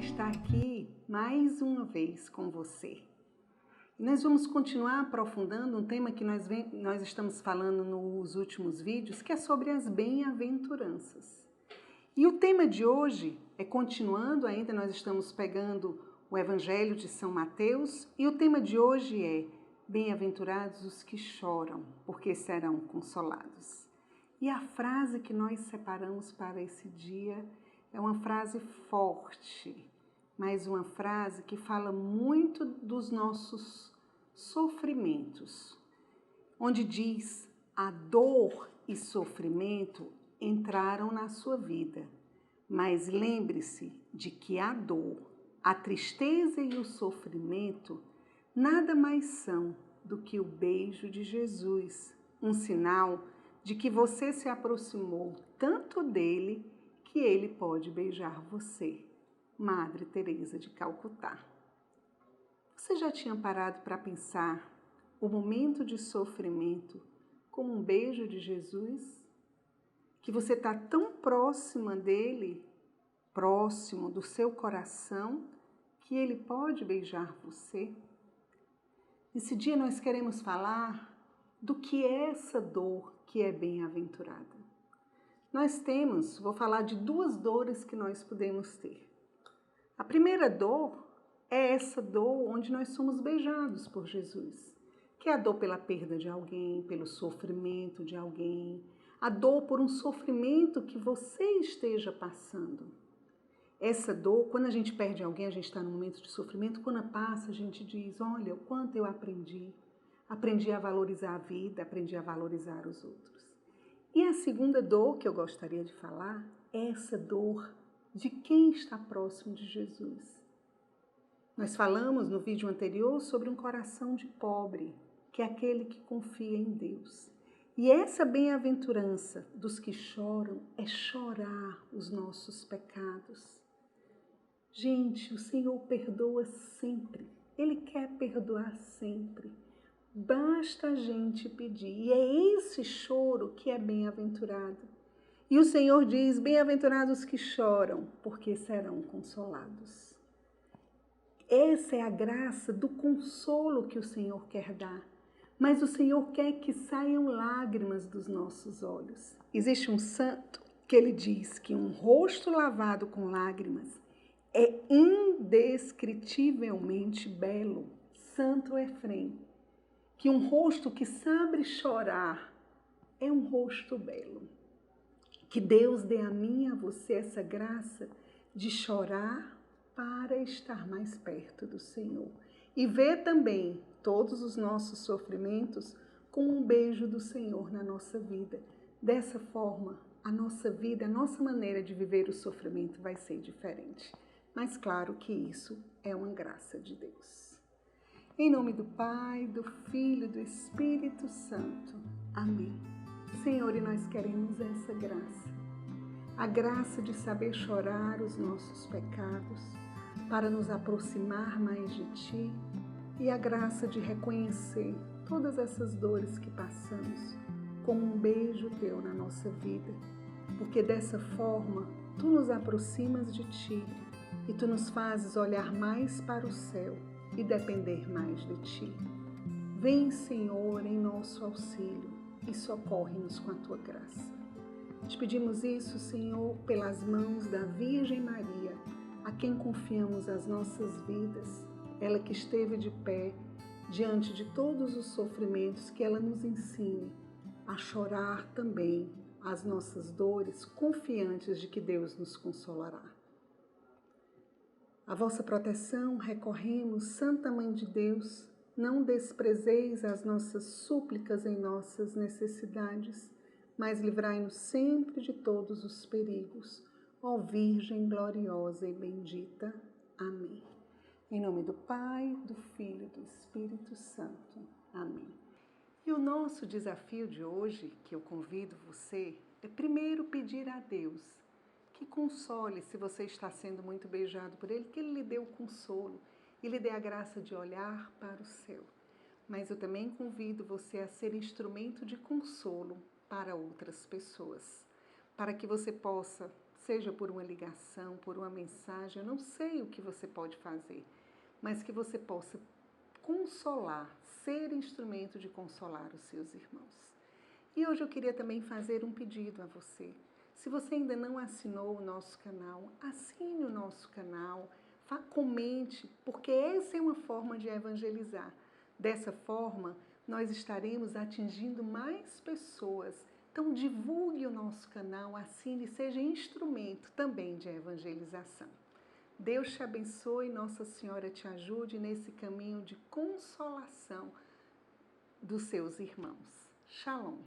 estar aqui mais uma vez com você. Nós vamos continuar aprofundando um tema que nós, vem, nós estamos falando nos últimos vídeos, que é sobre as bem-aventuranças. E o tema de hoje é continuando, ainda nós estamos pegando o Evangelho de São Mateus, e o tema de hoje é Bem-aventurados os que choram, porque serão consolados. E a frase que nós separamos para esse dia é uma frase forte, mas uma frase que fala muito dos nossos sofrimentos, onde diz: a dor e sofrimento entraram na sua vida, mas lembre-se de que a dor, a tristeza e o sofrimento nada mais são do que o beijo de Jesus, um sinal de que você se aproximou tanto dele que ele pode beijar você, Madre Teresa de Calcutá. Você já tinha parado para pensar o momento de sofrimento como um beijo de Jesus? Que você está tão próxima dele, próximo do seu coração, que ele pode beijar você? Nesse dia nós queremos falar do que é essa dor que é bem-aventurada. Nós temos, vou falar de duas dores que nós podemos ter. A primeira dor é essa dor onde nós somos beijados por Jesus, que é a dor pela perda de alguém, pelo sofrimento de alguém, a dor por um sofrimento que você esteja passando. Essa dor, quando a gente perde alguém, a gente está num momento de sofrimento, quando passa, a gente diz: Olha, o quanto eu aprendi. Aprendi a valorizar a vida, aprendi a valorizar os outros. E a segunda dor que eu gostaria de falar é essa dor de quem está próximo de Jesus. Nós falamos no vídeo anterior sobre um coração de pobre, que é aquele que confia em Deus. E essa bem-aventurança dos que choram é chorar os nossos pecados. Gente, o Senhor perdoa sempre. Ele quer perdoar sempre. Basta a gente pedir. E é esse choro que é bem-aventurado. E o Senhor diz: Bem-aventurados que choram, porque serão consolados. Essa é a graça do consolo que o Senhor quer dar. Mas o Senhor quer que saiam lágrimas dos nossos olhos. Existe um santo que ele diz que um rosto lavado com lágrimas é indescritivelmente belo. Santo Efrem que um rosto que sabe chorar é um rosto belo. Que Deus dê a mim e a você essa graça de chorar para estar mais perto do Senhor. E ver também todos os nossos sofrimentos com um beijo do Senhor na nossa vida. Dessa forma, a nossa vida, a nossa maneira de viver o sofrimento vai ser diferente. Mas claro que isso é uma graça de Deus. Em nome do Pai, do Filho e do Espírito Santo. Amém. Senhor, e nós queremos essa graça. A graça de saber chorar os nossos pecados, para nos aproximar mais de Ti, e a graça de reconhecer todas essas dores que passamos como um beijo Teu na nossa vida, porque dessa forma Tu nos aproximas de Ti e Tu nos fazes olhar mais para o céu e depender mais de Ti. Vem, Senhor, em nosso auxílio e socorre-nos com a Tua graça. Te pedimos isso, Senhor, pelas mãos da Virgem Maria, a quem confiamos as nossas vidas, ela que esteve de pé diante de todos os sofrimentos, que ela nos ensine a chorar também as nossas dores, confiantes de que Deus nos consolará. A vossa proteção recorremos, Santa Mãe de Deus, não desprezeis as nossas súplicas em nossas necessidades, mas livrai-nos sempre de todos os perigos. Ó Virgem gloriosa e bendita. Amém. Em nome do Pai, do Filho e do Espírito Santo. Amém. E o nosso desafio de hoje, que eu convido você, é primeiro pedir a Deus que console se você está sendo muito beijado por Ele, que Ele lhe dê o consolo e lhe dê a graça de olhar para o céu. Mas eu também convido você a ser instrumento de consolo para outras pessoas, para que você possa seja por uma ligação, por uma mensagem, eu não sei o que você pode fazer, mas que você possa consolar, ser instrumento de consolar os seus irmãos. E hoje eu queria também fazer um pedido a você. Se você ainda não assinou o nosso canal, assine o nosso canal, comente, porque essa é uma forma de evangelizar. Dessa forma, nós estaremos atingindo mais pessoas. Então, divulgue o nosso canal, assine, seja instrumento também de evangelização. Deus te abençoe, Nossa Senhora te ajude nesse caminho de consolação dos seus irmãos. Shalom.